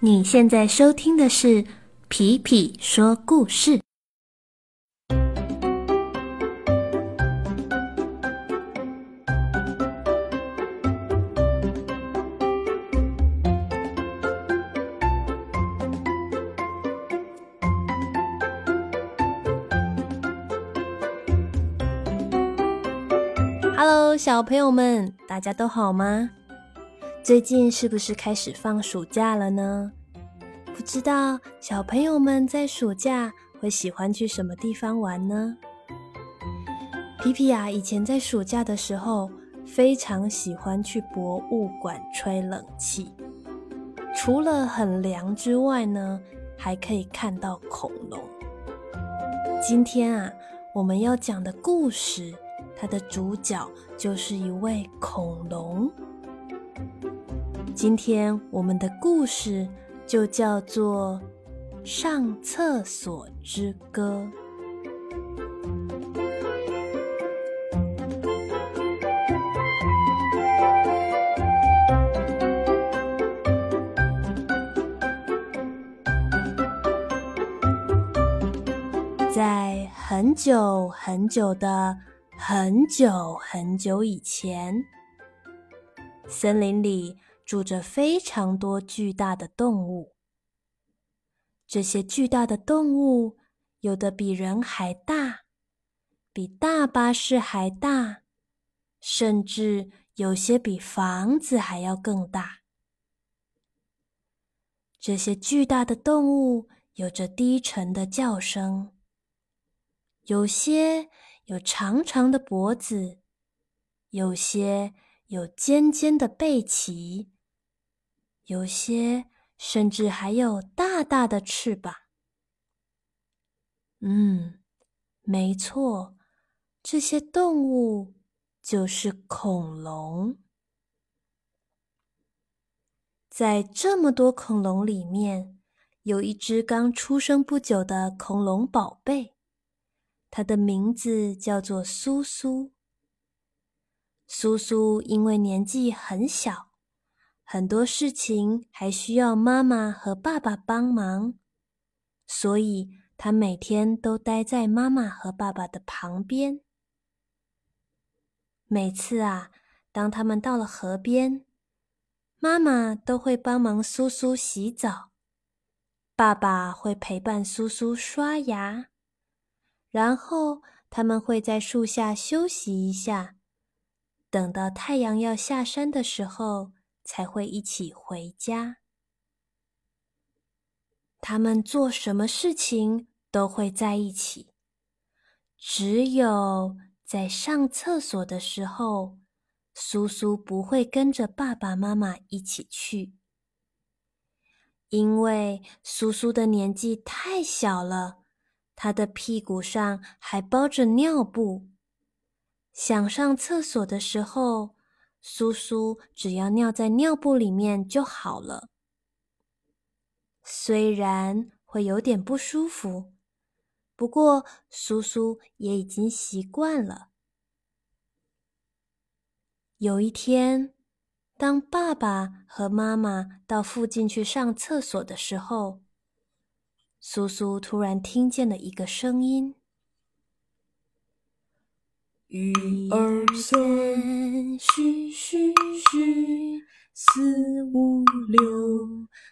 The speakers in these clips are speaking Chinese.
你现在收听的是《皮皮说故事》。Hello，小朋友们，大家都好吗？最近是不是开始放暑假了呢？不知道小朋友们在暑假会喜欢去什么地方玩呢？皮皮呀，以前在暑假的时候非常喜欢去博物馆吹冷气，除了很凉之外呢，还可以看到恐龙。今天啊，我们要讲的故事，它的主角就是一位恐龙。今天我们的故事就叫做《上厕所之歌》。在很久很久的很久很久以前，森林里。住着非常多巨大的动物。这些巨大的动物，有的比人还大，比大巴士还大，甚至有些比房子还要更大。这些巨大的动物有着低沉的叫声，有些有长长的脖子，有些有尖尖的背鳍。有些甚至还有大大的翅膀。嗯，没错，这些动物就是恐龙。在这么多恐龙里面，有一只刚出生不久的恐龙宝贝，它的名字叫做苏苏。苏苏因为年纪很小。很多事情还需要妈妈和爸爸帮忙，所以他每天都待在妈妈和爸爸的旁边。每次啊，当他们到了河边，妈妈都会帮忙苏苏洗澡，爸爸会陪伴苏苏刷牙，然后他们会在树下休息一下，等到太阳要下山的时候。才会一起回家。他们做什么事情都会在一起，只有在上厕所的时候，苏苏不会跟着爸爸妈妈一起去，因为苏苏的年纪太小了，他的屁股上还包着尿布，想上厕所的时候。苏苏只要尿在尿布里面就好了，虽然会有点不舒服，不过苏苏也已经习惯了。有一天，当爸爸和妈妈到附近去上厕所的时候，苏苏突然听见了一个声音。一二三，嘘嘘嘘，四五六，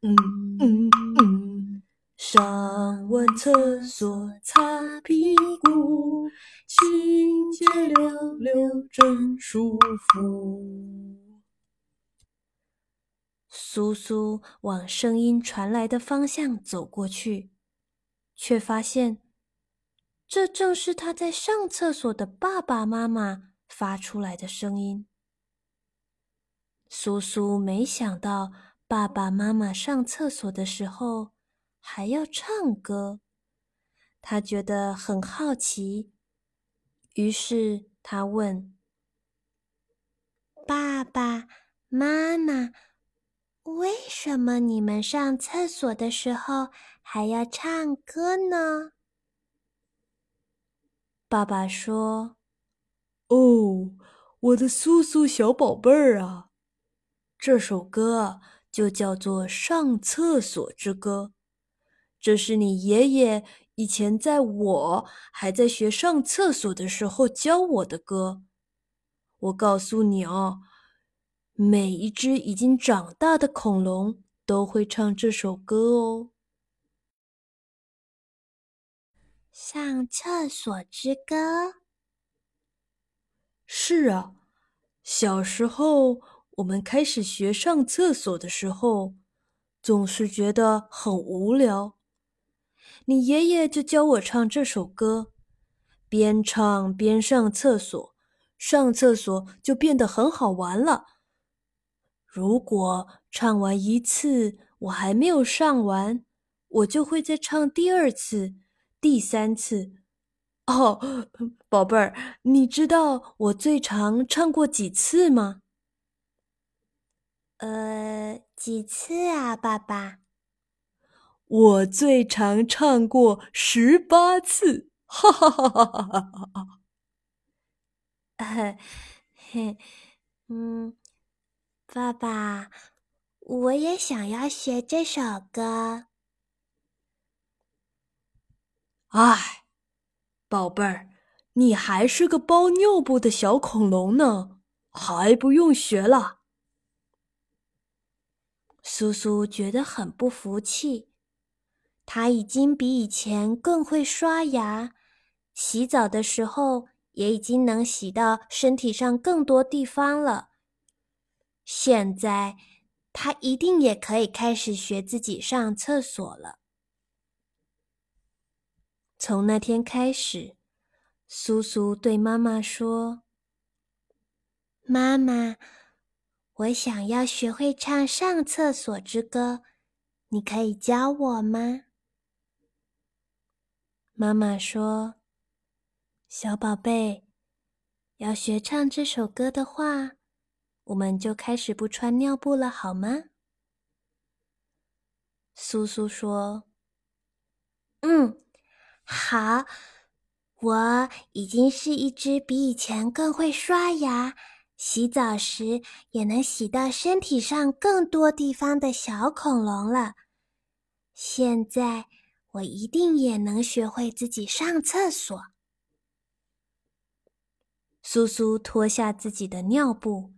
嗯嗯嗯。上完厕所擦屁股，清洁溜溜真舒服。苏苏往声音传来的方向走过去，却发现。这正是他在上厕所的爸爸妈妈发出来的声音。苏苏没想到爸爸妈妈上厕所的时候还要唱歌，他觉得很好奇，于是他问：“爸爸妈妈，为什么你们上厕所的时候还要唱歌呢？”爸爸说：“哦，我的苏苏小宝贝儿啊，这首歌就叫做《上厕所之歌》。这是你爷爷以前在我还在学上厕所的时候教我的歌。我告诉你哦，每一只已经长大的恐龙都会唱这首歌哦。上厕所之歌。是啊，小时候我们开始学上厕所的时候，总是觉得很无聊。你爷爷就教我唱这首歌，边唱边上厕所，上厕所就变得很好玩了。如果唱完一次我还没有上完，我就会再唱第二次、第三次。哦，宝贝儿，你知道我最长唱过几次吗？呃，几次啊，爸爸？我最长唱过十八次，哈哈哈哈哈哈哈！嘿，嗯，爸爸，我也想要学这首歌。唉。宝贝儿，你还是个包尿布的小恐龙呢，还不用学了。苏苏觉得很不服气，他已经比以前更会刷牙，洗澡的时候也已经能洗到身体上更多地方了。现在他一定也可以开始学自己上厕所了。从那天开始，苏苏对妈妈说：“妈妈，我想要学会唱《上厕所之歌》，你可以教我吗？”妈妈说：“小宝贝，要学唱这首歌的话，我们就开始不穿尿布了，好吗？”苏苏说：“嗯。”好，我已经是一只比以前更会刷牙、洗澡时也能洗到身体上更多地方的小恐龙了。现在我一定也能学会自己上厕所。苏苏脱下自己的尿布，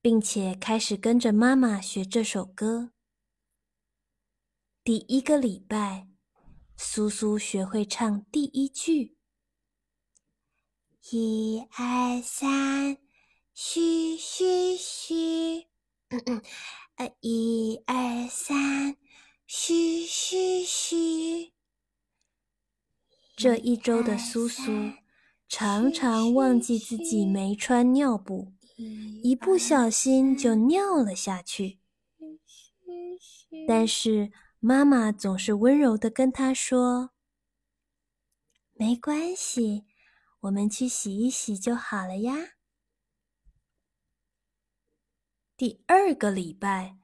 并且开始跟着妈妈学这首歌。第一个礼拜。苏苏学会唱第一句：一二三，嘘嘘嘘，呃，一二三，嘘嘘嘘。这一周的苏苏常常忘记自己没穿尿布，一不小心就尿了下去。但是。妈妈总是温柔的跟他说：“没关系，我们去洗一洗就好了呀。”第二个礼拜，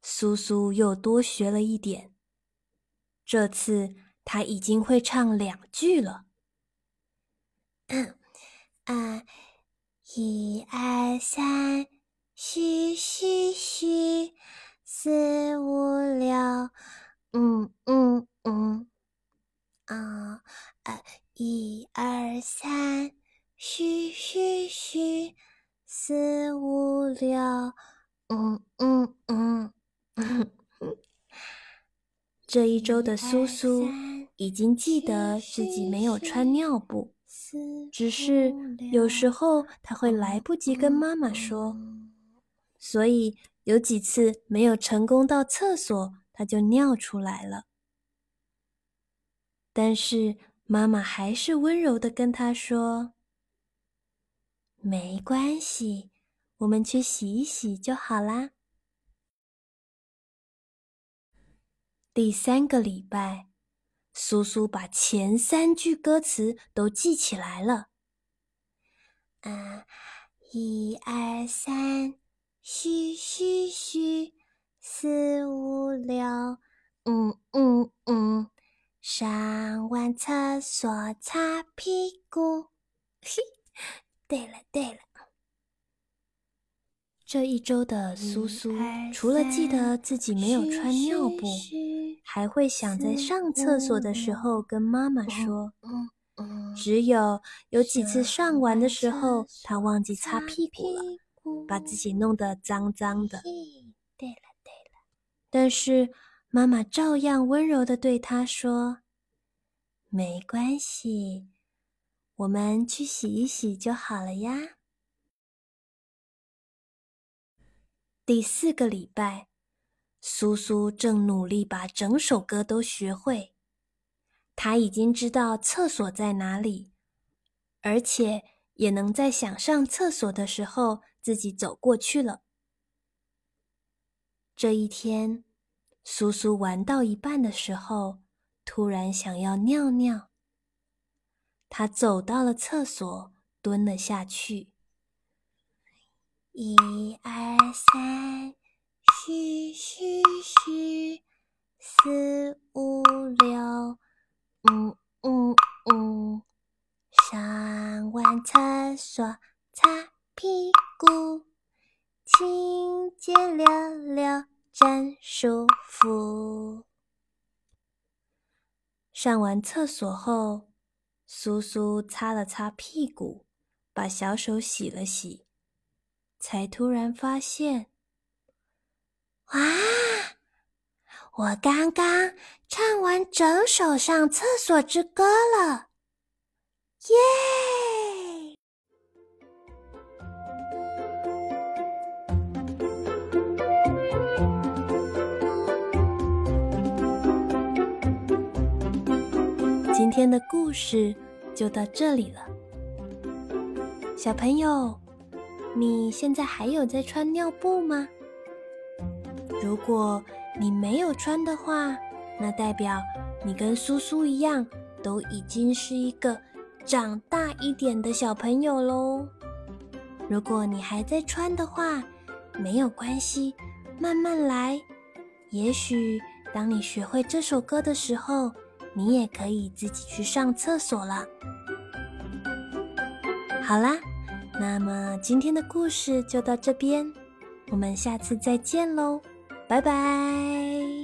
苏苏又多学了一点。这次他已经会唱两句了。嗯啊，一二三，嘘嘘嘘，四五六。嗯嗯嗯，啊呃，一二三，嘘嘘嘘，四五六，嗯嗯嗯。这一周的苏苏已经记得自己没有穿尿布，只是有时候他会来不及跟妈妈说，所以有几次没有成功到厕所。他就尿出来了，但是妈妈还是温柔的跟他说：“没关系，我们去洗一洗就好啦。”第三个礼拜，苏苏把前三句歌词都记起来了。啊，一二三，嘘嘘嘘。四五六，嗯嗯嗯，上完厕所擦屁股。嘿，对了对了，这一周的苏苏，除了记得自己没有穿尿布，还会想在上厕所的时候跟妈妈说。只有有几次上完的时候，他忘记擦屁股了，把自己弄得脏脏的。对了对了，但是妈妈照样温柔的对他说：“没关系，我们去洗一洗就好了呀。”第四个礼拜，苏苏正努力把整首歌都学会。他已经知道厕所在哪里，而且也能在想上厕所的时候自己走过去了。这一天，苏苏玩到一半的时候，突然想要尿尿。他走到了厕所，蹲了下去。一二三，嘘嘘嘘，四五六。嗯嗯嗯，上完厕所擦屁股，清洁溜溜真舒服。上完厕所后，苏苏擦了擦屁股，把小手洗了洗，才突然发现，哇！我刚刚唱完整首《上厕所之歌》了，耶！今天的故事就到这里了，小朋友，你现在还有在穿尿布吗？如果你没有穿的话，那代表你跟苏苏一样，都已经是一个长大一点的小朋友喽。如果你还在穿的话，没有关系，慢慢来。也许当你学会这首歌的时候，你也可以自己去上厕所了。好啦，那么今天的故事就到这边，我们下次再见喽。拜拜。